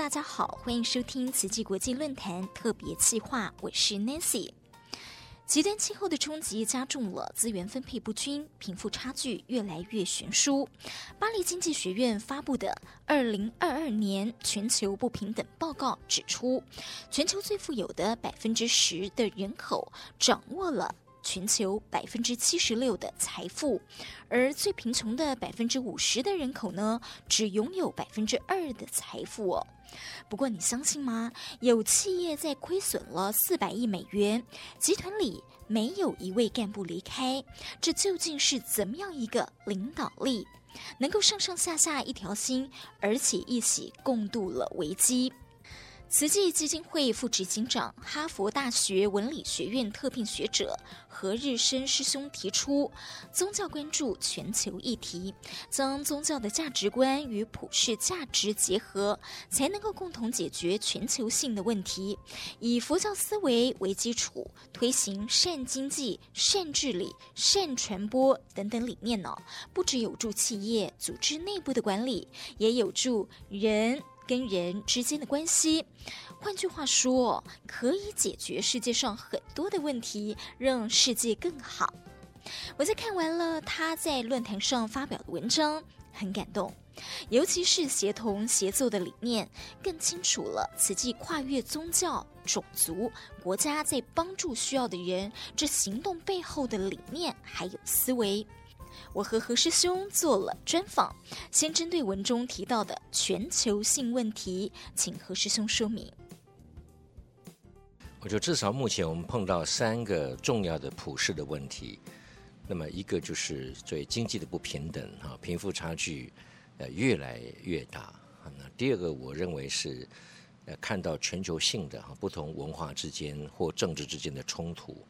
大家好，欢迎收听慈济国际论坛特别企划，我是 Nancy。极端气候的冲击加重了资源分配不均，贫富差距越来越悬殊。巴黎经济学院发布的《二零二二年全球不平等报告》指出，全球最富有的百分之十的人口掌握了全球百分之七十六的财富，而最贫穷的百分之五十的人口呢，只拥有百分之二的财富哦。不过，你相信吗？有企业在亏损了四百亿美元，集团里没有一位干部离开，这究竟是怎么样一个领导力，能够上上下下一条心，而且一起共度了危机？慈济基金会副执行长、哈佛大学文理学院特聘学者何日升师兄提出，宗教关注全球议题，将宗教的价值观与普世价值结合，才能够共同解决全球性的问题。以佛教思维为基础，推行善经济、善治理、善传播等等理念呢，不只有助企业组织内部的管理，也有助人。跟人之间的关系，换句话说，可以解决世界上很多的问题，让世界更好。我在看完了他在论坛上发表的文章，很感动，尤其是协同协作的理念，更清楚了此际跨越宗教、种族、国家，在帮助需要的人这行动背后的理念还有思维。我和何师兄做了专访，先针对文中提到的全球性问题，请何师兄说明。我觉得至少目前我们碰到三个重要的普世的问题，那么一个就是对经济的不平等啊，贫富差距呃越来越大。那第二个我认为是呃看到全球性的哈不同文化之间或政治之间的冲突，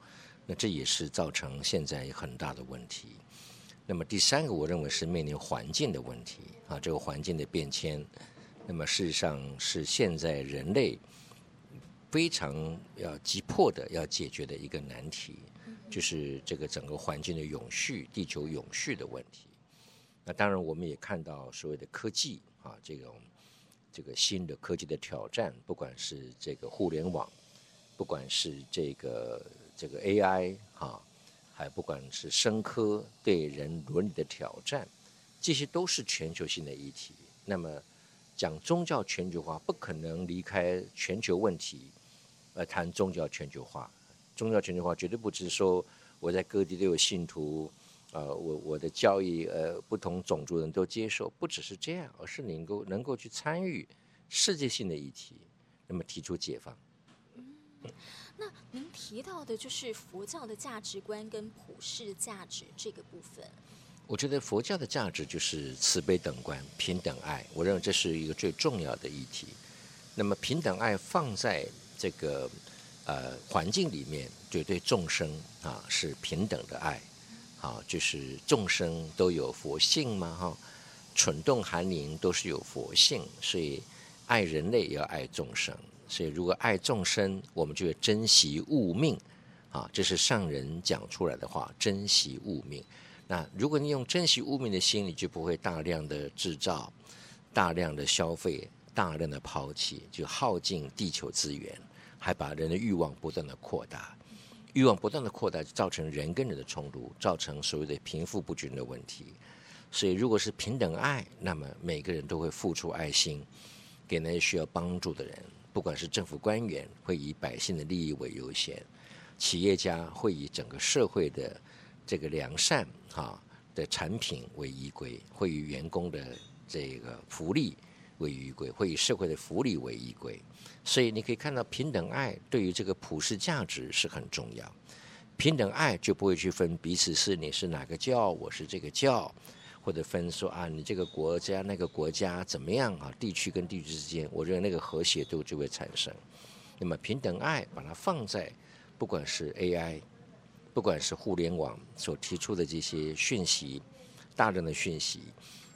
那这也是造成现在很大的问题。那么第三个，我认为是面临环境的问题啊，这个环境的变迁，那么事实上是现在人类非常要急迫的要解决的一个难题，就是这个整个环境的永续、地球永续的问题。那当然，我们也看到所谓的科技啊，这种这个新的科技的挑战，不管是这个互联网，不管是这个这个 AI 啊。还不管是生科对人伦理的挑战，这些都是全球性的议题。那么，讲宗教全球化，不可能离开全球问题而谈宗教全球化。宗教全球化绝对不只是说我在各地都有信徒，呃，我我的教义呃不同种族人都接受，不只是这样，而是能够能够去参与世界性的议题，那么提出解放。那您提到的就是佛教的价值观跟普世价值这个部分。我觉得佛教的价值就是慈悲等观、平等爱。我认为这是一个最重要的议题。那么平等爱放在这个呃环境里面，就对众生啊是平等的爱。啊，就是众生都有佛性嘛，哈，蠢动寒灵都是有佛性，所以爱人类也要爱众生。所以，如果爱众生，我们就会珍惜物命，啊，这是上人讲出来的话，珍惜物命。那如果你用珍惜物命的心，你就不会大量的制造、大量的消费、大量的抛弃，就耗尽地球资源，还把人的欲望不断的扩大，欲望不断的扩大，就造成人跟人的冲突，造成所谓的贫富不均的问题。所以，如果是平等爱，那么每个人都会付出爱心，给那些需要帮助的人。不管是政府官员会以百姓的利益为优先，企业家会以整个社会的这个良善哈的产品为依归，会以员工的这个福利为依归，会以社会的福利为依归。所以你可以看到，平等爱对于这个普世价值是很重要。平等爱就不会去分彼此是你是哪个教，我是这个教。或者分说啊，你这个国家那个国家怎么样啊？地区跟地区之间，我认为那个和谐度就会产生。那么平等爱把它放在，不管是 AI，不管是互联网所提出的这些讯息，大量的讯息，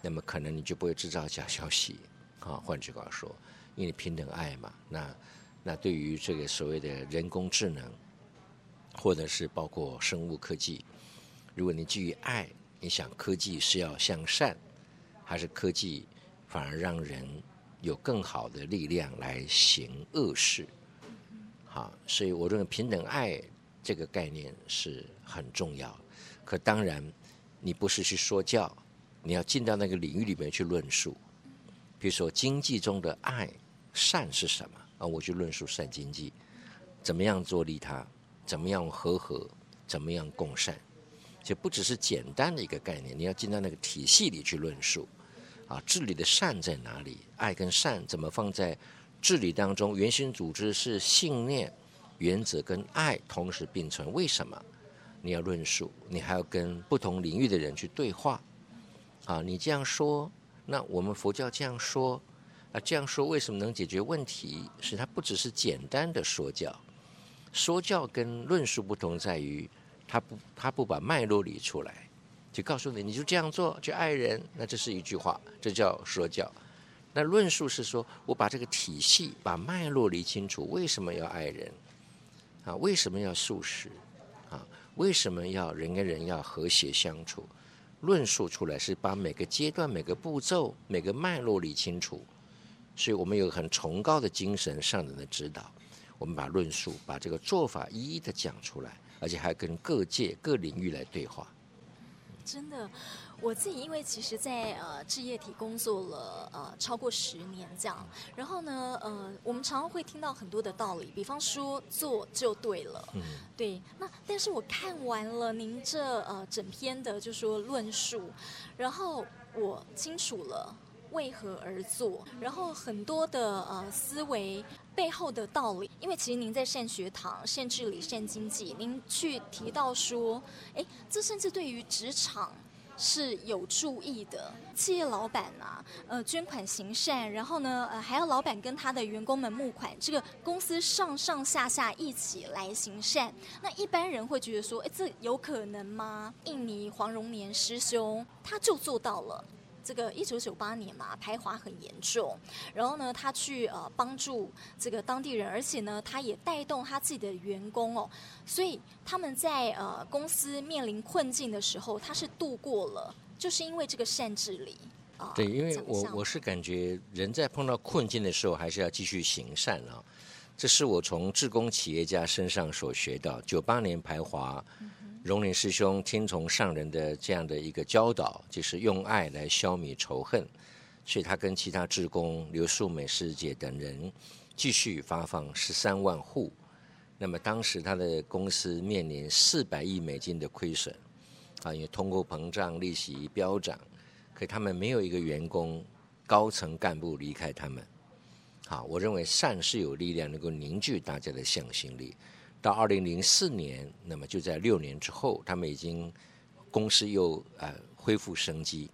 那么可能你就不会制造假消息啊。换句话说，因为平等爱嘛，那那对于这个所谓的人工智能，或者是包括生物科技，如果你基于爱。你想科技是要向善，还是科技反而让人有更好的力量来行恶事。好，所以我认为平等爱这个概念是很重要。可当然，你不是去说教，你要进到那个领域里面去论述。比如说经济中的爱善是什么啊？我去论述善经济，怎么样做利他，怎么样和合，怎么样共善，就不只是简单的一个概念，你要进到那个体系里去论述。啊，治理的善在哪里？爱跟善怎么放在治理当中？原型组织是信念、原则跟爱同时并存，为什么？你要论述，你还要跟不同领域的人去对话。啊，你这样说，那我们佛教这样说，啊，这样说为什么能解决问题？是它不只是简单的说教，说教跟论述不同在于，他不他不把脉络理出来，就告诉你你就这样做，就爱人，那这是一句话，这叫说教。那论述是说我把这个体系把脉络理清楚，为什么要爱人？啊，为什么要素食？啊为什么要人跟人要和谐相处？论述出来是把每个阶段、每个步骤、每个脉络理清楚，所以我们有很崇高的精神上人的指导，我们把论述、把这个做法一一的讲出来，而且还跟各界各领域来对话。真的。我自己因为其实在，在呃置业体工作了呃超过十年这样，然后呢呃我们常常会听到很多的道理，比方说做就对了，嗯，对。那但是我看完了您这呃整篇的就说论述，然后我清楚了为何而做，然后很多的呃思维背后的道理，因为其实您在善学堂、善治理、善经济，您去提到说，哎，这甚至对于职场。是有注意的，企业老板啊，呃，捐款行善，然后呢，呃，还要老板跟他的员工们募款，这个公司上上下下一起来行善。那一般人会觉得说，哎，这有可能吗？印尼黄荣年师兄他就做到了。这个一九九八年嘛，排华很严重，然后呢，他去呃帮助这个当地人，而且呢，他也带动他自己的员工哦，所以他们在呃公司面临困境的时候，他是度过了，就是因为这个善治理啊。对，因为我我是感觉人在碰到困境的时候，还是要继续行善啊，这是我从志工企业家身上所学到。九八年排华。荣林师兄听从上人的这样的一个教导，就是用爱来消弭仇恨，所以他跟其他志工刘素美师姐等人继续发放十三万户。那么当时他的公司面临四百亿美金的亏损，啊，因为通货膨胀、利息飙涨，可他们没有一个员工高层干部离开他们。好，我认为善是有力量能够凝聚大家的向心力。到二零零四年，那么就在六年之后，他们已经公司又呃恢复生机，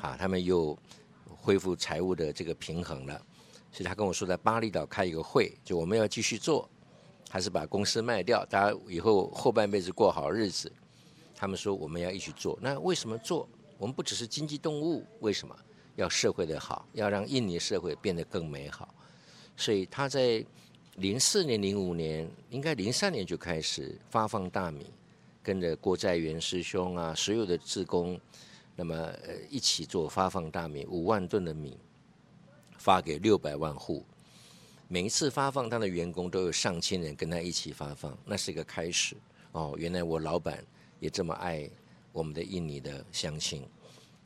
啊，他们又恢复财务的这个平衡了。所以他跟我说，在巴厘岛开一个会，就我们要继续做，还是把公司卖掉，大家以后后半辈子过好日子。他们说我们要一起做，那为什么做？我们不只是经济动物，为什么要社会的好，要让印尼社会变得更美好？所以他在。零四年、零五年，应该零三年就开始发放大米，跟着郭在元师兄啊，所有的志工，那么呃一起做发放大米，五万吨的米发给六百万户。每一次发放，他的员工都有上千人跟他一起发放，那是一个开始。哦，原来我老板也这么爱我们的印尼的乡亲，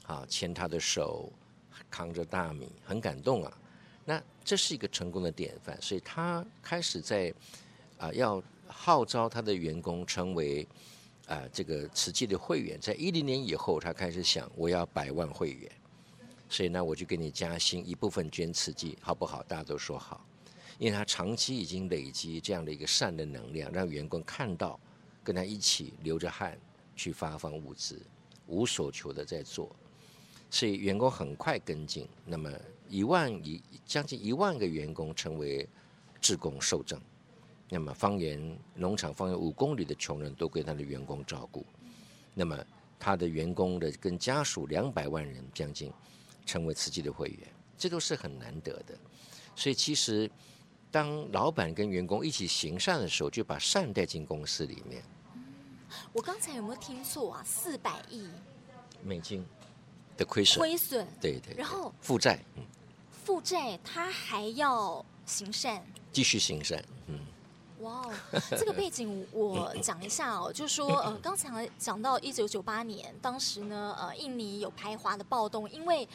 啊，牵他的手，扛着大米，很感动啊。那这是一个成功的典范，所以他开始在啊、要号召他的员工成为啊、这个慈济的会员。在一零年以后，他开始想我要百万会员，所以呢我就给你加薪，一部分捐慈济，好不好？大家都说好，因为他长期已经累积这样的一个善的能量，让员工看到，跟他一起流着汗去发放物资，无所求的在做，所以员工很快跟进。那么。一万一将近一万个员工成为志工受赠，那么方圆农场方圆五公里的穷人都归他的员工照顾，那么他的员工的跟家属两百万人将近成为慈济的会员，这都是很难得的。所以其实当老板跟员工一起行善的时候，就把善带进公司里面。我刚才有没有听错啊？四百亿美金的亏损，亏损，对对，然后负债，嗯。负债他还要行善，继续行善，嗯。哇哦，这个背景我讲一下哦，就是说呃，刚才讲到一九九八年，当时呢，呃，印尼有排华的暴动，因为。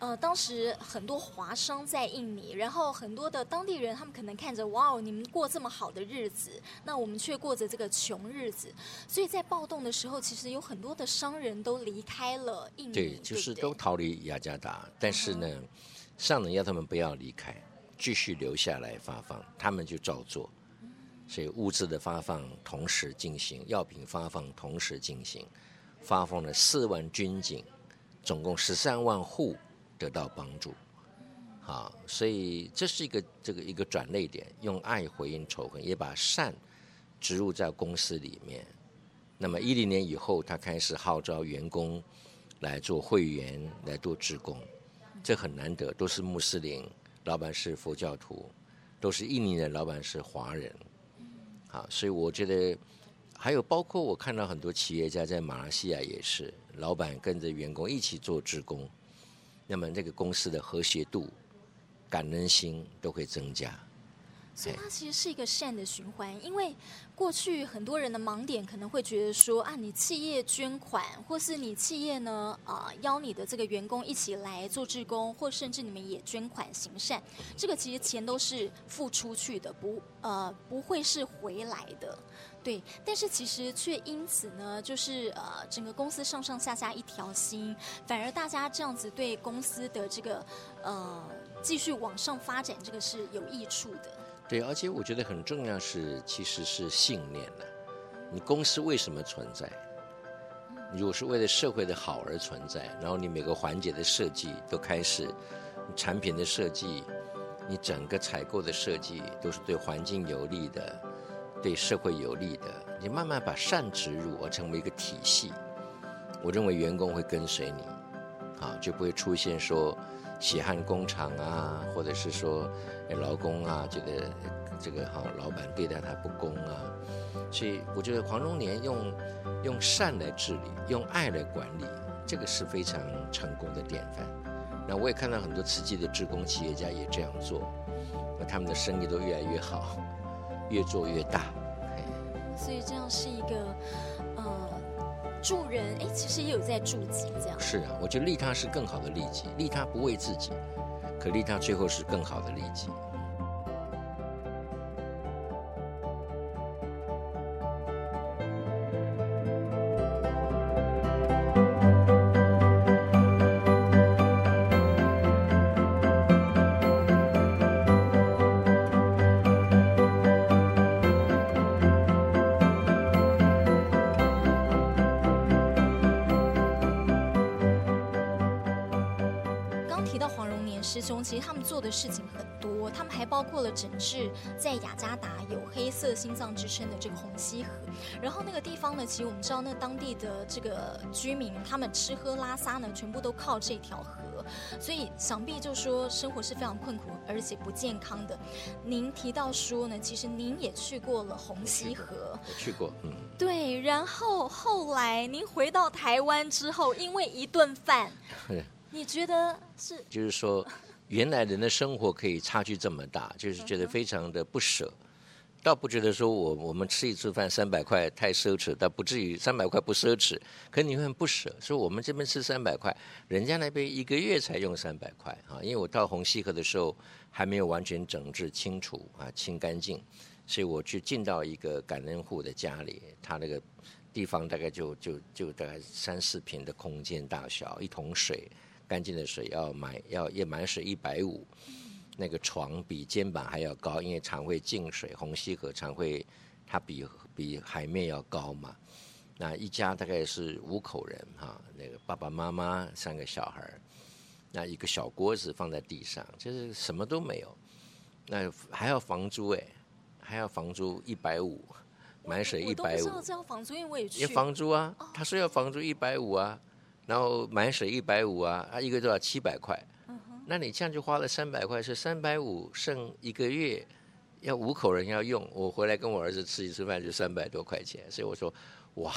呃，当时很多华商在印尼，然后很多的当地人，他们可能看着哇哦，你们过这么好的日子，那我们却过着这个穷日子，所以在暴动的时候，其实有很多的商人都离开了印尼，对，就是都逃离雅加达，但是呢，嗯、上人要他们不要离开，继续留下来发放，他们就照做，所以物资的发放同时进行，药品发放同时进行，发放了四万军警，总共十三万户。得到帮助，好，所以这是一个这个一个转捩点，用爱回应仇恨，也把善植入在公司里面。那么一零年以后，他开始号召员工来做会员，来做职工，这很难得，都是穆斯林，老板是佛教徒，都是印尼人，老板是华人，啊，所以我觉得还有包括我看到很多企业家在马来西亚也是，老板跟着员工一起做职工。那么这个公司的和谐度、感恩心都会增加，所以它其实是一个善的循环。因为过去很多人的盲点可能会觉得说啊，你企业捐款，或是你企业呢啊邀你的这个员工一起来做志工，或甚至你们也捐款行善，这个其实钱都是付出去的，不呃不会是回来的。对，但是其实却因此呢，就是呃，整个公司上上下下一条心，反而大家这样子对公司的这个呃继续往上发展，这个是有益处的。对，而且我觉得很重要是，其实是信念了。你公司为什么存在？如果是为了社会的好而存在，然后你每个环节的设计都开始，产品的设计，你整个采购的设计都是对环境有利的。对社会有利的，你慢慢把善植入而成为一个体系，我认为员工会跟随你，啊，就不会出现说血汗工厂啊，或者是说劳工啊觉得这个哈老板对待他不公啊，所以我觉得黄荣年用用善来治理，用爱来管理，这个是非常成功的典范。那我也看到很多慈济的志工企业家也这样做，那他们的生意都越来越好。越做越大，所以这样是一个助人，哎，其实也有在助己这样。是啊，我觉得利他是更好的利己，利他不为自己，可利他最后是更好的利己。包括了整治在雅加达有黑色心脏之称的这个红溪河。然后那个地方呢，其实我们知道，那当地的这个居民，他们吃喝拉撒呢，全部都靠这条河，所以想必就说生活是非常困苦而且不健康的。您提到说呢，其实您也去过了红溪河，我去过，嗯，对。然后后来您回到台湾之后，因为一顿饭，你觉得是？就是说。原来人的生活可以差距这么大，就是觉得非常的不舍，倒不觉得说我我们吃一次饭三百块太奢侈，倒不至于三百块不奢侈，可你会很不舍，说我们这边吃三百块，人家那边一个月才用三百块啊！因为我到红溪河的时候还没有完全整治清除啊清干净，所以我去进到一个感恩户的家里，他那个地方大概就就就大概三四平的空间大小，一桶水。干净的水要买，要要买水一百五，那个床比肩膀还要高，因为常会进水，红溪河常会，它比比海面要高嘛。那一家大概是五口人哈，那个爸爸妈妈三个小孩，那一个小锅子放在地上，就是什么都没有，那还要房租哎，还要房租一百五，买水一百五。我都不知道要房租，因为我也去。要房租啊，他说要房租一百五啊。然后买水一百五啊，啊一个多少七百块，那你这样就花了三百块，是三百五剩一个月，要五口人要用，我回来跟我儿子吃一次饭就三百多块钱，所以我说，哇，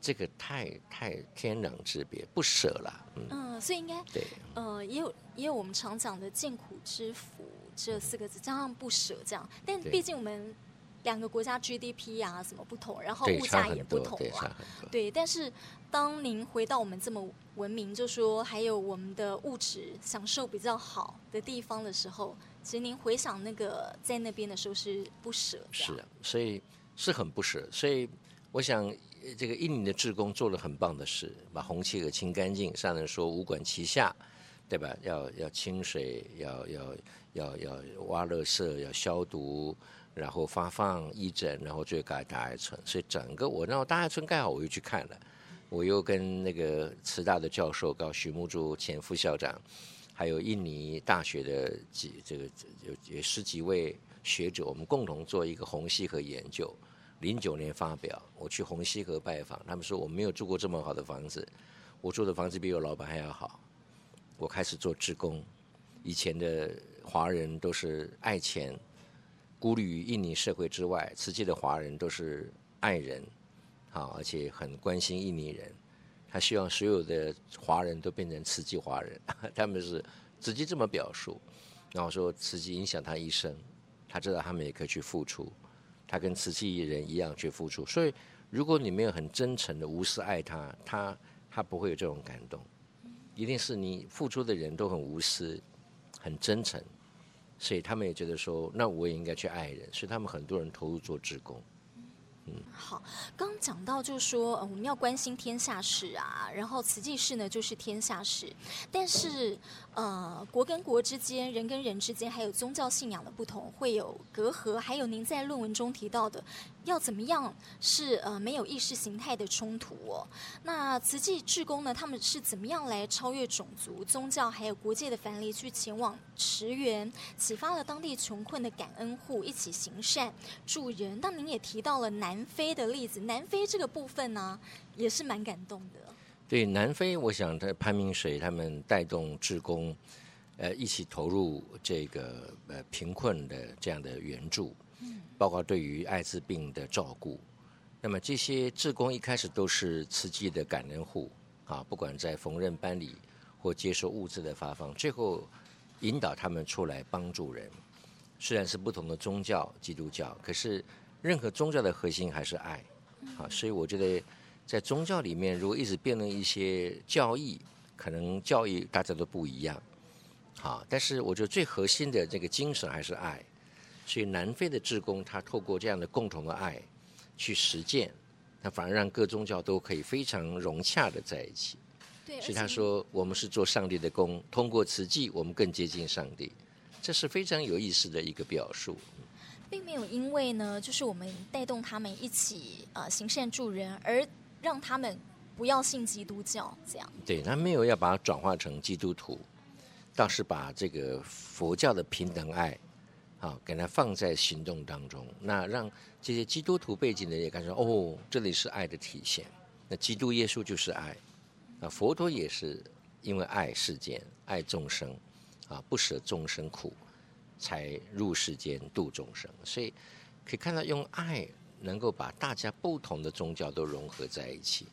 这个太太天壤之别，不舍了。嗯，嗯，所以应该对，呃，也有也有我们常讲的艰苦之福这四个字，加上不舍这样。但毕竟我们两个国家 GDP 啊什么不同，然后物价也不同啊。对，但是当您回到我们这么文明，就说还有我们的物质享受比较好的地方的时候，其实您回想那个在那边的时候是不舍。是啊，所以是很不舍。所以我想。这个印尼的志工做了很棒的事，把红企鹅清干净。上人说五管齐下，对吧？要要清水，要要要要挖垃圾，要消毒，然后发放义诊，然后最后盖大爱村。所以整个我让大爱村盖好，我又去看了，我又跟那个慈大的教授高许木珠前副校长，还有印尼大学的几这个有有十几位学者，我们共同做一个红溪河研究。零九年发表，我去红溪河拜访，他们说我没有住过这么好的房子，我住的房子比我老板还要好。我开始做志工，以前的华人都是爱钱，孤立于印尼社会之外。慈济的华人都是爱人，啊，而且很关心印尼人。他希望所有的华人都变成慈济华人，他们是直接这么表述。然后说慈济影响他一生，他知道他们也可以去付出。他跟慈济人一样去付出，所以如果你没有很真诚的无私爱他，他他不会有这种感动。一定是你付出的人都很无私、很真诚，所以他们也觉得说，那我也应该去爱人，所以他们很多人投入做志工。嗯，好，刚讲到就是说，呃，我们要关心天下事啊，然后慈济事呢就是天下事，但是呃，国跟国之间，人跟人之间，还有宗教信仰的不同，会有隔阂，还有您在论文中提到的。要怎么样是呃没有意识形态的冲突哦？那慈济志工呢？他们是怎么样来超越种族、宗教还有国界的藩篱，去前往驰援，启发了当地穷困的感恩户一起行善助人？那您也提到了南非的例子，南非这个部分呢，也是蛮感动的。对，南非，我想在潘明水他们带动志工，呃，一起投入这个呃贫困的这样的援助。包括对于艾滋病的照顾，那么这些志工一开始都是慈济的感恩户啊，不管在缝纫班里或接受物资的发放，最后引导他们出来帮助人。虽然是不同的宗教，基督教，可是任何宗教的核心还是爱啊。所以我觉得在宗教里面，如果一直辩论一些教义，可能教义大家都不一样，好，但是我觉得最核心的这个精神还是爱。所以南非的志工，他透过这样的共同的爱去实践，他反而让各宗教都可以非常融洽的在一起。对，所以他说，我们是做上帝的工，通过慈济，我们更接近上帝，这是非常有意思的一个表述。并没有因为呢，就是我们带动他们一起呃行善助人，而让他们不要信基督教这样。对，他没有要把它转化成基督徒，倒是把这个佛教的平等爱。好，给它放在行动当中，那让这些基督徒背景的人也感受哦，这里是爱的体现。那基督耶稣就是爱，啊，佛陀也是因为爱世间、爱众生，啊，不舍众生苦，才入世间度众生。所以可以看到，用爱能够把大家不同的宗教都融合在一起，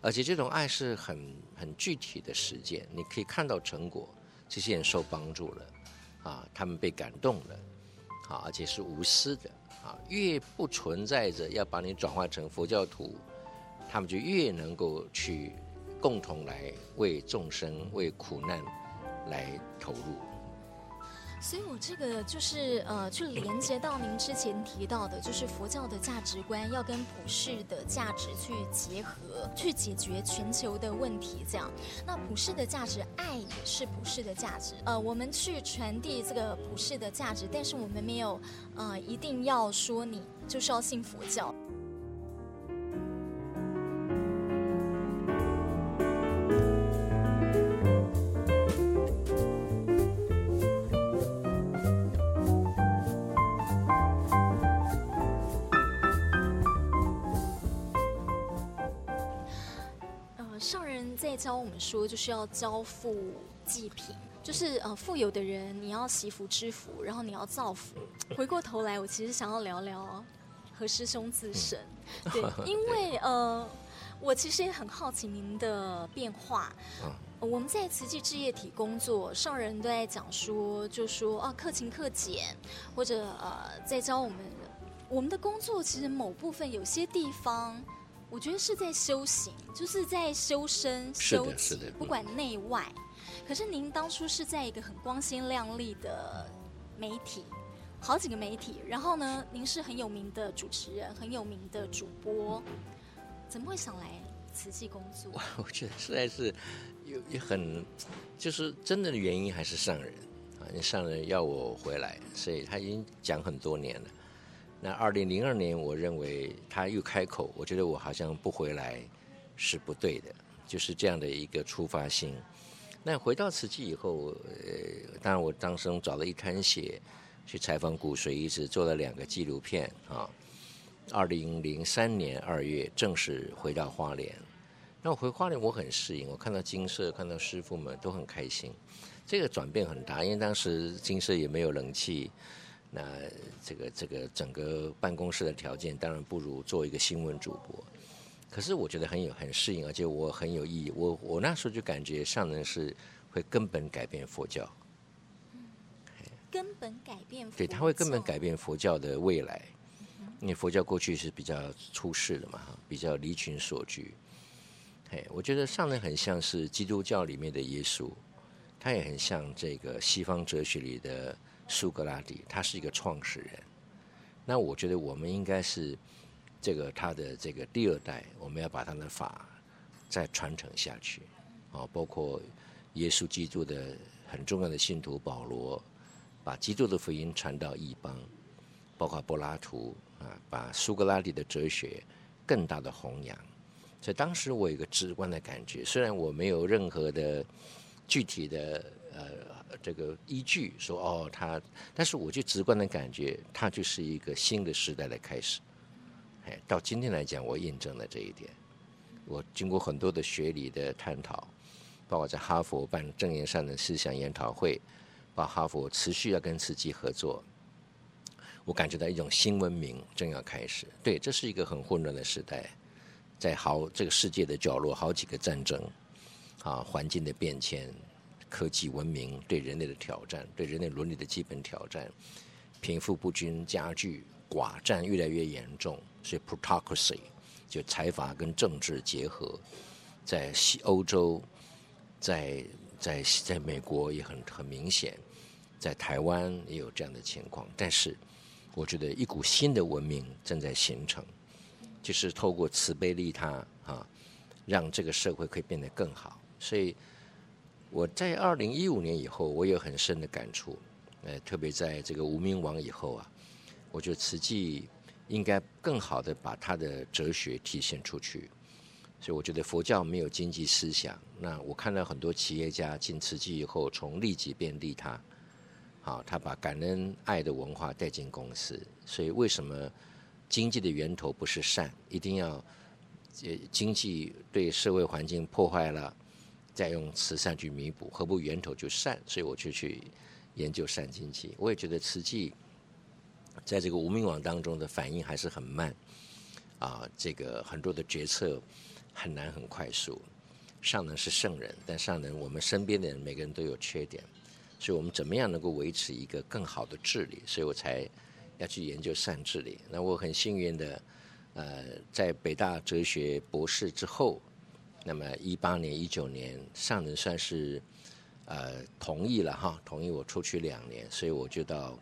而且这种爱是很很具体的实践，你可以看到成果，这些人受帮助了，啊，他们被感动了。啊，而且是无私的啊，越不存在着要把你转化成佛教徒，他们就越能够去共同来为众生、为苦难来投入。所以，我这个就是呃，去连接到您之前提到的，就是佛教的价值观要跟普世的价值去结合，去解决全球的问题。这样，那普世的价值，爱也是普世的价值。呃，我们去传递这个普世的价值，但是我们没有呃，一定要说你就是要信佛教。教我们说，就是要交付祭品，就是呃，富有的人你要惜福知福，然后你要造福。回过头来，我其实想要聊聊何师兄自身，对，因为呃，我其实也很好奇您的变化。嗯，我们在慈济置业体工作，上人都在讲说，就说啊，克勤克俭，或者呃，在教我们，我们的工作其实某部分有些地方，我觉得是在修行，就是在修身修己，是的，是的，不管内外。可是您当初是在一个很光鲜亮丽的媒体，好几个媒体，然后呢，您是很有名的主持人，很有名的主播。怎么会想来慈济工作？我觉得实在是有也很，就是真的原因还是上人啊，你上人要我回来，所以他已经讲很多年了。那二零零二年，我认为他又开口，我觉得我好像不回来是不对的，就是这样的一个出发心。那回到慈济以后，呃，当然我当时找了一滩血去采访骨髓移植，做了两个纪录片啊。二零零三年二月正式回到花莲，那我回花莲我很适应，我看到金色，看到师傅们都很开心，这个转变很大，因为当时金色也没有冷气，那这个这个整个办公室的条件当然不如做一个新闻主播，可是我觉得很有很适应，而且我很有意义，我我那时候就感觉上人是会根本改变佛教，根本改变佛教，对，他会根本改变佛教的未来。因为佛教过去是比较出世的嘛，比较离群所居。嘿，我觉得上人很像是基督教里面的耶稣，他也很像这个西方哲学里的苏格拉底，他是一个创始人。那我觉得我们应该是这个他的这个第二代，我们要把他的法再传承下去。啊，包括耶稣基督的很重要的信徒保罗，把基督的福音传到异邦，包括柏拉图。啊，把苏格拉底的哲学更大的弘扬，所以当时我有一个直观的感觉，虽然我没有任何的具体的呃这个依据说哦他，但是我就直观的感觉，它就是一个新的时代的开始。哎，到今天来讲，我印证了这一点。我经过很多的学理的探讨，包括在哈佛办证严上的思想研讨会，把哈佛持续要跟慈济合作。我感觉到一种新文明正要开始。对，这是一个很混乱的时代，在好这个世界的角落，好几个战争，啊，环境的变迁，科技文明对人类的挑战，对人类伦理的基本挑战，贫富不均加剧，寡占越来越严重，所以 plutocracy 就财阀跟政治结合，在西欧洲，在在在美国也很很明显，在台湾也有这样的情况，但是。我觉得一股新的文明正在形成，就是透过慈悲利他啊，让这个社会可以变得更好。所以我在二零一五年以后，我有很深的感触。呃，特别在这个无名王以后啊，我觉得慈济应该更好的把他的哲学体现出去。所以我觉得佛教没有经济思想。那我看到很多企业家进慈济以后，从利己变利他。好，他把感恩爱的文化带进公司，所以为什么经济的源头不是善？一定要呃经济对社会环境破坏了，再用慈善去弥补，何不源头就善？所以我就去研究善经济。我也觉得慈济在这个无名网当中的反应还是很慢啊，这个很多的决策很难很快速。上人是圣人，但上人我们身边的人每个人都有缺点。所以我们怎么样能够维持一个更好的治理？所以我才要去研究善治理。那我很幸运的，呃，在北大哲学博士之后，那么一八年、一九年，上人算是呃同意了哈，同意我出去两年，所以我就到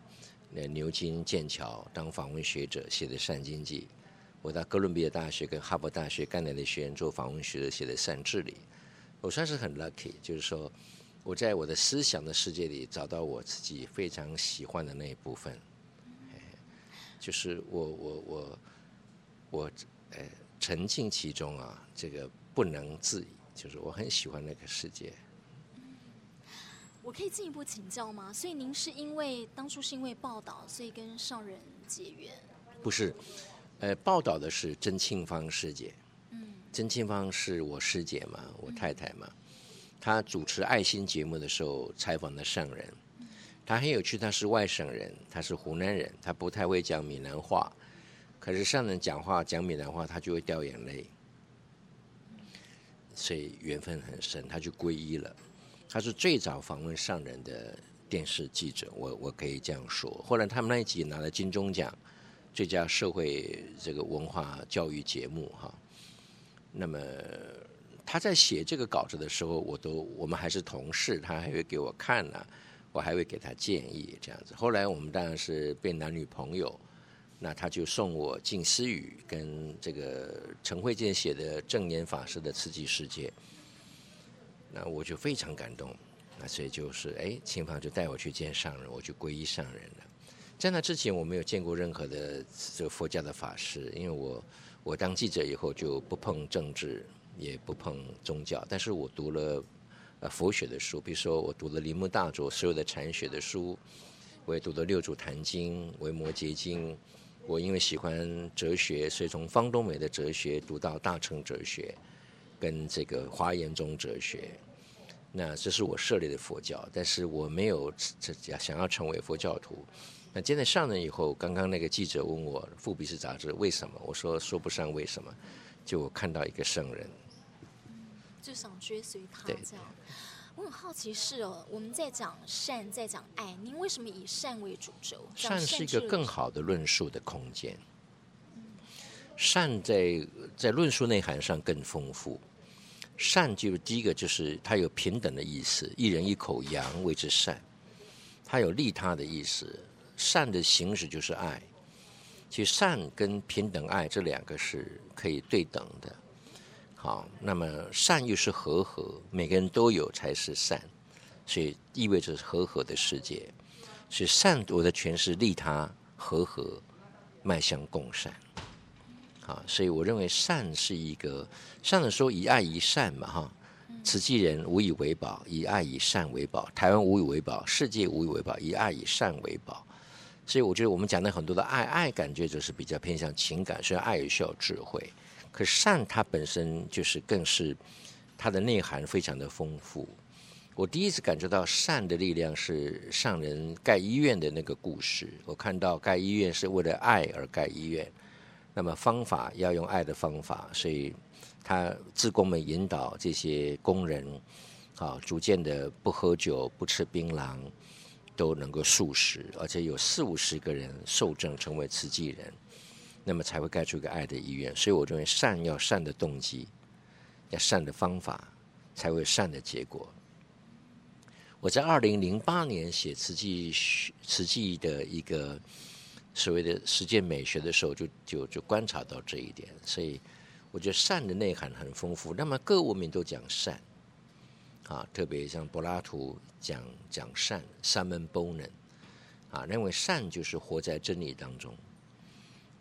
那牛津、剑桥当访问学者，写的善经济。我到哥伦比亚大学跟哈佛大学甘乃迪学院做访问学者，写的善治理。我算是很 lucky，就是说。我在我的思想的世界里找到我自己非常喜欢的那一部分，就是我我我我呃沉浸其中啊，这个不能自已，就是我很喜欢那个世界。我可以进一步请教吗？所以您是因为当初是因为报道，所以跟上人结缘？不是，呃，报道的是曾庆芳师姐。嗯，曾庆芳是我师姐嘛，我太太嘛。嗯他主持爱心节目的时候采访的上人，他很有趣，她是外省人，她是湖南人，她不太会讲闽南话，可是上人讲话讲闽南话，她就会掉眼泪。所以缘分很深，他就皈依了。他是最早访问上人的电视记者，我我可以这样说。后来他们那一集拿了金钟奖，最佳社会这个文化教育节目哈。那么他在写这个稿子的时候，我都我们还是同事，他还会给我看呢、我还会给他建议这样子。后来我们当然是变男女朋友。那他就送我《静思语》跟这个陈慧健写的证言法师的《慈济世界》，那我就非常感动。那所以就是，哎，青芳就带我去见上人，我就皈依上人了。在那之前，我没有见过任何的这个佛教的法师，因为我我当记者以后就不碰政治，也不碰宗教。但是我读了呃佛学的书，比如说我读了铃木大佐所有的禅学的书，我也读了《六祖坛经》《维摩诘经》。我因为喜欢哲学，所以从方东美的哲学读到大乘哲学，跟这个华严宗哲学。那这是我涉猎的佛教，但是我没有这想要成为佛教徒。那现在上任以后，刚刚那个记者问我《富比士》杂志为什么，我说说不上为什么，就我看到一个圣人，就想追随他这样。我很好奇是哦，我们在讲善，在讲爱，您为什么以善为主轴？善是一个更好的论述的空间。善在在论述内涵上更丰富。善就第一个就是它有平等的意思，一人一口羊为之善。它有利他的意思，善的形式就是爱。其实善跟平等爱这两个是可以对等的。好，那么善又是和合，每个人都有才是善，所以意味着和合的世界。所以善我的诠释利他和合，迈向共善。好，所以我认为善是一个，上的说以爱以善嘛哈，慈济人无以为宝，以爱以善为宝，台湾无以为宝，世界无以为宝，以爱以善为宝。所以我觉得我们讲的很多的爱，爱感觉就是比较偏向情感，虽然爱也需要智慧。可善它本身就是更是它的内涵非常的丰富。我第一次感觉到善的力量是上人盖医院的那个故事。我看到盖医院是为了爱而盖医院，那么方法要用爱的方法，所以他志工们引导这些工人啊，逐渐的不喝酒、不吃槟榔，都能够素食，而且有四五十个人受证成为慈济人。那么才会盖出一个爱的医院，所以我认为善要善的动机，要善的方法，才会善的结果。我在二零零八年写慈济慈济的一个所谓的实践美学的时候就，就就观察到这一点，所以我觉得善的内涵很丰富。那么各文明都讲善，啊，特别像柏拉图讲讲善，三门波能，啊，认为善就是活在真理当中。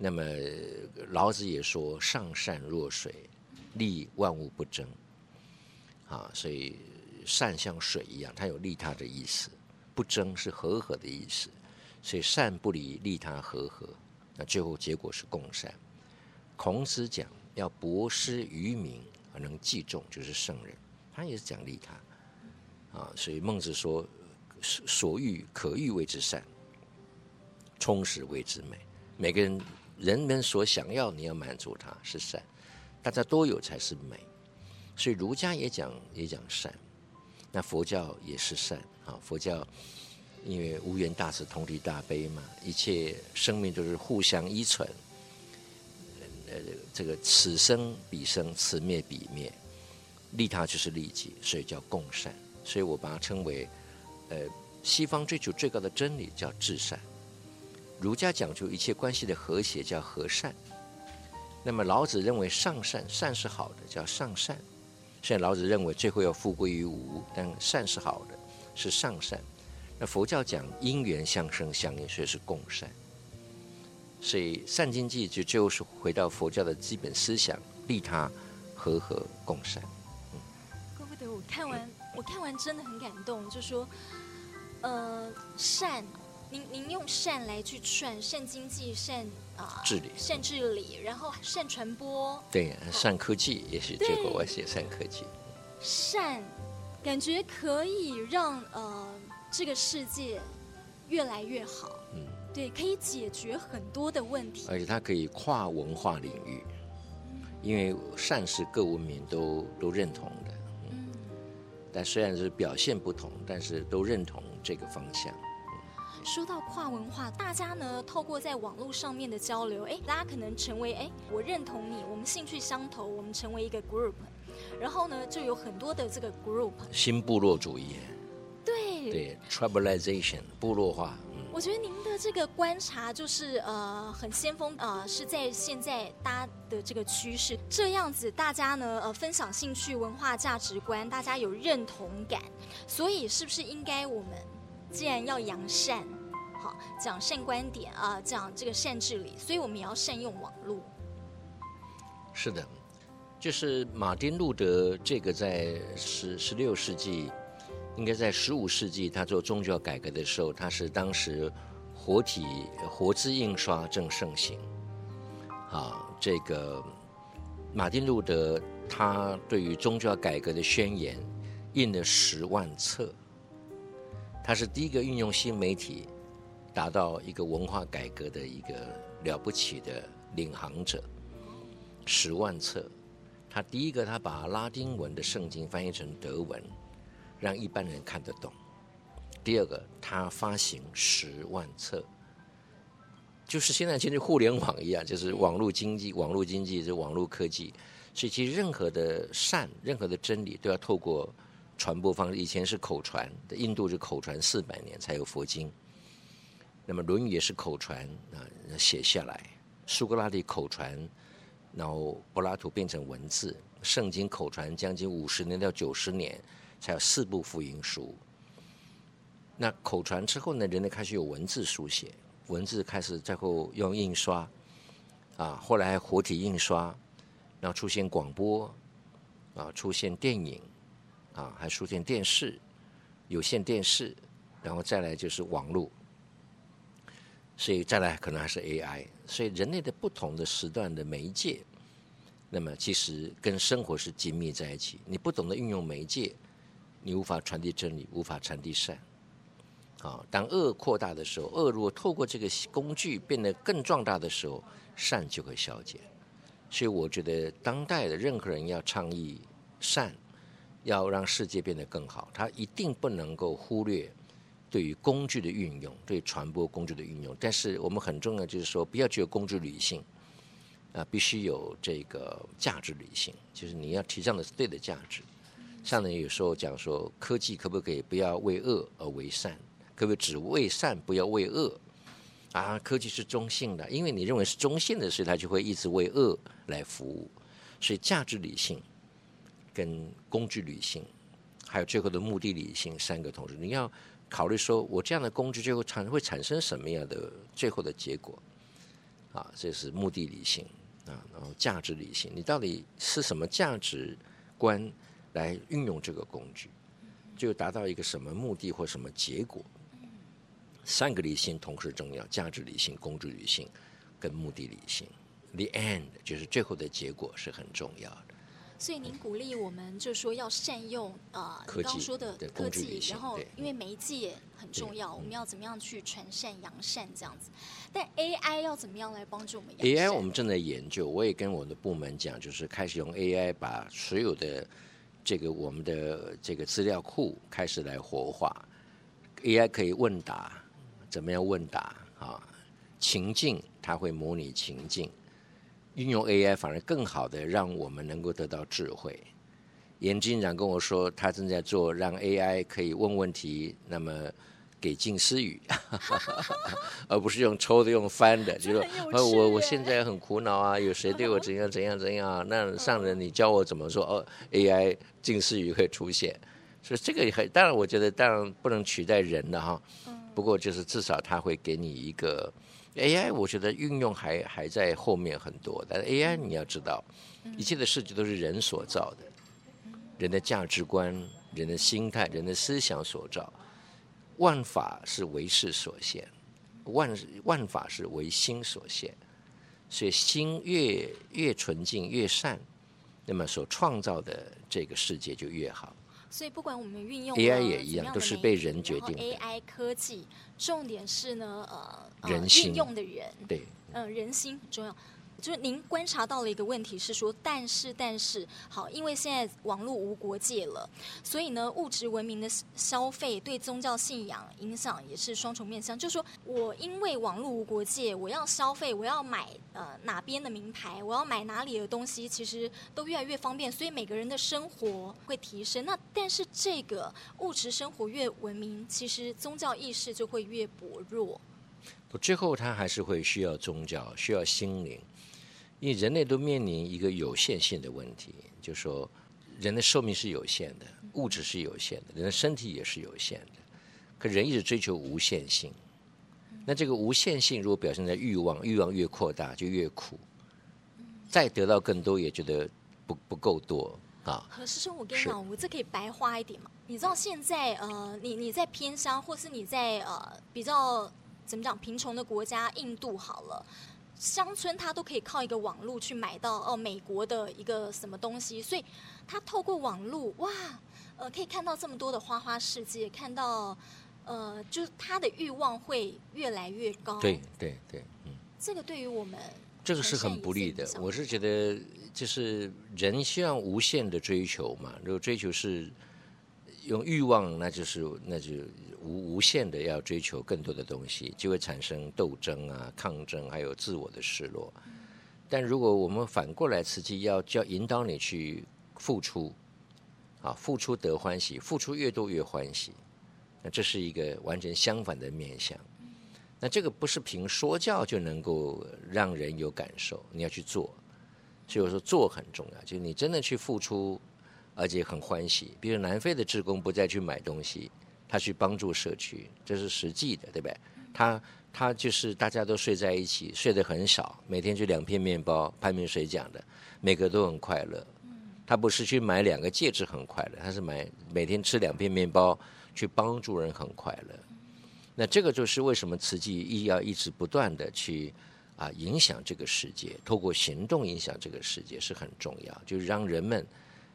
那么老子也说：“上善若水，利万物不争。”啊，所以善像水一样，它有利他的意思；不争是和合的意思。所以善不离利他和合，那最后结果是共善。孔子讲要博施于民而能济众，就是圣人，他也是讲利他。啊，所以孟子说：“所欲可欲为之善，充实为之美。”每个人。人们所想要，你要满足他是善，大家都有才是美，所以儒家也讲也讲善，那佛教也是善啊。佛教因为无缘大慈，同体大悲嘛，一切生命都是互相依存，呃，这个此生彼生，此灭彼灭，利他就是利己，所以叫共善。所以我把它称为，呃，西方追求最高的真理叫至善。儒家讲究一切关系的和谐，叫和善。那么老子认为上善，善是好的，叫上善。虽然老子认为最后要复归于无，但善是好的，是上善。那佛教讲因缘相生相应，所以是共善。所以善经济就最后是回到佛教的基本思想：利他、和合、共善。嗯，怪不得我看完，我看完真的很感动，就说，呃，善。您您用善来去串善经济善啊、呃、治理善治理，然后善传播，对善科技也是这个我写善科技。善，感觉可以让呃这个世界越来越好。嗯，对，可以解决很多的问题，而且它可以跨文化领域，因为善是各文明都都认同的。嗯，但虽然是表现不同，但是都认同这个方向。说到跨文化，大家呢透过在网络上面的交流，哎，大家可能成为哎，我认同你，我们兴趣相投，我们成为一个 group，然后呢就有很多的这个 group。新部落主义。对。对，tribalization，部落化。嗯。我觉得您的这个观察就是呃很先锋呃是在现在大家的这个趋势，这样子大家呢呃分享兴趣、文化价值观，大家有认同感，所以是不是应该我们？既然要扬善，好讲善观点啊，讲这个善治理，所以我们也要善用网络。是的，就是马丁路德这个在十十六世纪，应该在十五世纪，他做宗教改革的时候，他是当时活体活字印刷正盛行。啊，这个马丁路德他对于宗教改革的宣言印了十万册。他是第一个运用新媒体，达到一个文化改革的一个了不起的领航者。十万册，他第一个他把拉丁文的圣经翻译成德文，让一般人看得懂。第二个，他发行十万册，就是现在其实互联网一样，就是网络经济，网络经济就是网络科技，所以其实任何的善，任何的真理都要透过。传播方式以前是口传，印度是口传四百年才有佛经。那么《论语》也是口传啊，写下来。苏格拉底口传，然后柏拉图变成文字。圣经口传将近五十年到九十年，才有四部福音书。那口传之后呢，人类开始有文字书写，文字开始最后用印刷，啊，后来活体印刷，然后出现广播，啊，出现电影。啊，还出现电视、有线电视，然后再来就是网络，所以再来可能还是 AI。所以人类的不同的时段的媒介，那么其实跟生活是紧密在一起。你不懂得运用媒介，你无法传递真理，无法传递善。啊，当恶扩大的时候，恶如果透过这个工具变得更壮大的时候，善就会消减。所以我觉得当代的任何人要倡议善。要让世界变得更好，它一定不能够忽略对于工具的运用，对传播工具的运用。但是我们很重要就是说，不要只有工具理性，啊，必须有这个价值理性，就是你要提倡的是对的价值。上人有时候讲说，科技可不可以不要为恶而为善？可不可以只为善不要为恶？啊，科技是中性的，因为你认为是中性的，所以它就会一直为恶来服务。所以价值理性。跟工具理性，还有最后的目的理性三个同时，你要考虑说，我这样的工具最后产会产生什么样的最后的结果？啊，这是目的理性啊，然后价值理性，你到底是什么价值观来运用这个工具，就达到一个什么目的或什么结果？三个理性同时重要：价值理性、工具理性跟目的理性。The end 就是最后的结果是很重要的。所以您鼓励我们，就说要善用啊，呃、你刚刚说的科技，然后因为媒介很重要，我们要怎么样去传善扬善这样子。但 AI 要怎么样来帮助我们？AI 我们正在研究，我也跟我的部门讲，就是开始用 AI 把所有的这个我们的这个资料库开始来活化。AI 可以问答，怎么样问答啊？情境它会模拟情境。运用 AI 反而更好的让我们能够得到智慧。严金长跟我说，他正在做让 AI 可以问问题，那么给近思语，而不是用抽的、用翻的。就是说，我我现在很苦恼啊，有谁对我怎样怎样怎样啊？那上人你教我怎么说？哦，AI 近思语会出现，所以这个也很当然，我觉得当然不能取代人的哈。不过就是至少他会给你一个。AI 我觉得运用还还在后面很多，但是 AI 你要知道，一切的事情都是人所造的，人的价值观、人的心态、人的思想所造。万法是为事所现，万万法是为心所现，所以心越越纯净越善，那么所创造的这个世界就越好。所以不管我们运用 AI 也一样，都是被人决定的。AI 科技重点是呢，呃，运用的人，对，嗯、呃，人心重要。就是您观察到了一个问题是说，但是但是好，因为现在网络无国界了，所以呢，物质文明的消费对宗教信仰影响也是双重面向。就是说我因为网络无国界，我要消费，我要买呃哪边的名牌，我要买哪里的东西，其实都越来越方便，所以每个人的生活会提升。那但是这个物质生活越文明，其实宗教意识就会越薄弱。不，最后他还是会需要宗教，需要心灵。因为人类都面临一个有限性的问题，就是说，人的寿命是有限的，物质是有限的，人的身体也是有限的。可人一直追求无限性，那这个无限性如果表现在欲望，欲望越扩大就越苦，再得到更多也觉得不不够多啊。可师兄，我跟你讲，我这可以白花一点嘛？你知道现在呃，你你在偏乡，或是你在呃比较怎么讲贫穷的国家，印度好了。乡村他都可以靠一个网络去买到哦，美国的一个什么东西，所以他透过网络哇，呃，可以看到这么多的花花世界，看到呃，就是他的欲望会越来越高。对对对，嗯，这个对于我们这个是很不利的。我是觉得，就是人希望无限的追求嘛，如果追求是用欲望，那就是那就。无无限的要追求更多的东西，就会产生斗争啊、抗争，还有自我的失落。但如果我们反过来，实际要教引导你去付出，啊，付出得欢喜，付出越多越欢喜。那这是一个完全相反的面向。那这个不是凭说教就能够让人有感受，你要去做。所以我说做很重要，就是你真的去付出，而且很欢喜。比如南非的志工不再去买东西。他去帮助社区，这是实际的，对不对？他他就是大家都睡在一起，睡得很少，每天就两片面包。潘明水讲的，每个都很快乐。他不是去买两个戒指很快乐，他是买每天吃两片面包，去帮助人很快乐。那这个就是为什么慈济一要一直不断的去啊影响这个世界，透过行动影响这个世界是很重要，就是让人们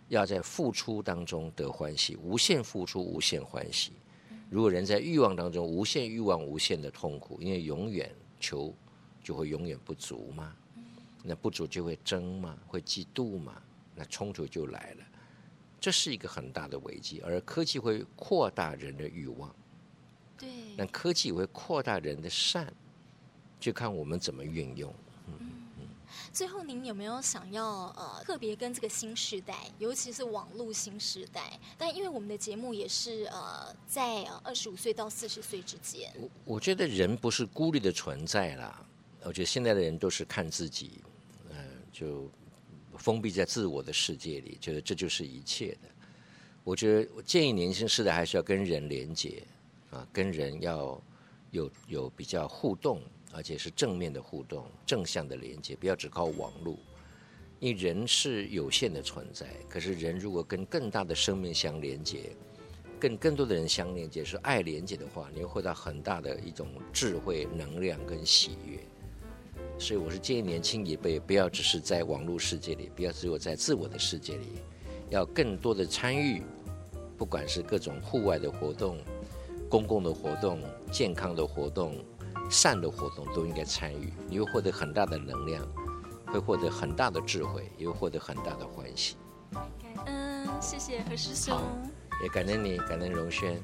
要在付出当中得欢喜，无限付出，无限欢喜。如果人在欲望当中，无限欲望，无限的痛苦，因为永远求就会永远不足嘛，那不足就会争嘛，会嫉妒嘛，那冲突就来了，这是一个很大的危机。而科技会扩大人的欲望，对，那科技会扩大人的善，就看我们怎么运用。最后，您有没有想要呃特别跟这个新时代，尤其是网络新时代？但因为我们的节目也是呃在二十五岁到四十岁之间。我我觉得人不是孤立的存在啦。我觉得现在的人都是看自己，嗯、就封闭在自我的世界里，觉得这就是一切的。我觉得我建议年轻世代还是要跟人连接啊，跟人要有有比较互动。而且是正面的互动，正向的连接，不要只靠网络。因为人是有限的存在，可是人如果跟更大的生命相连接，跟更多的人相连接，是爱连接的话，你会获得很大的一种智慧、能量跟喜悦。所以我是建议年轻一辈不要只是在网络世界里，不要只有在自我的世界里，要更多的参与，不管是各种户外的活动、公共的活动、健康的活动。善的活动都应该参与，你会获得很大的能量，会获得很大的智慧，也会获得很大的欢喜。嗯，谢谢何师兄，也感恩你，感恩荣轩。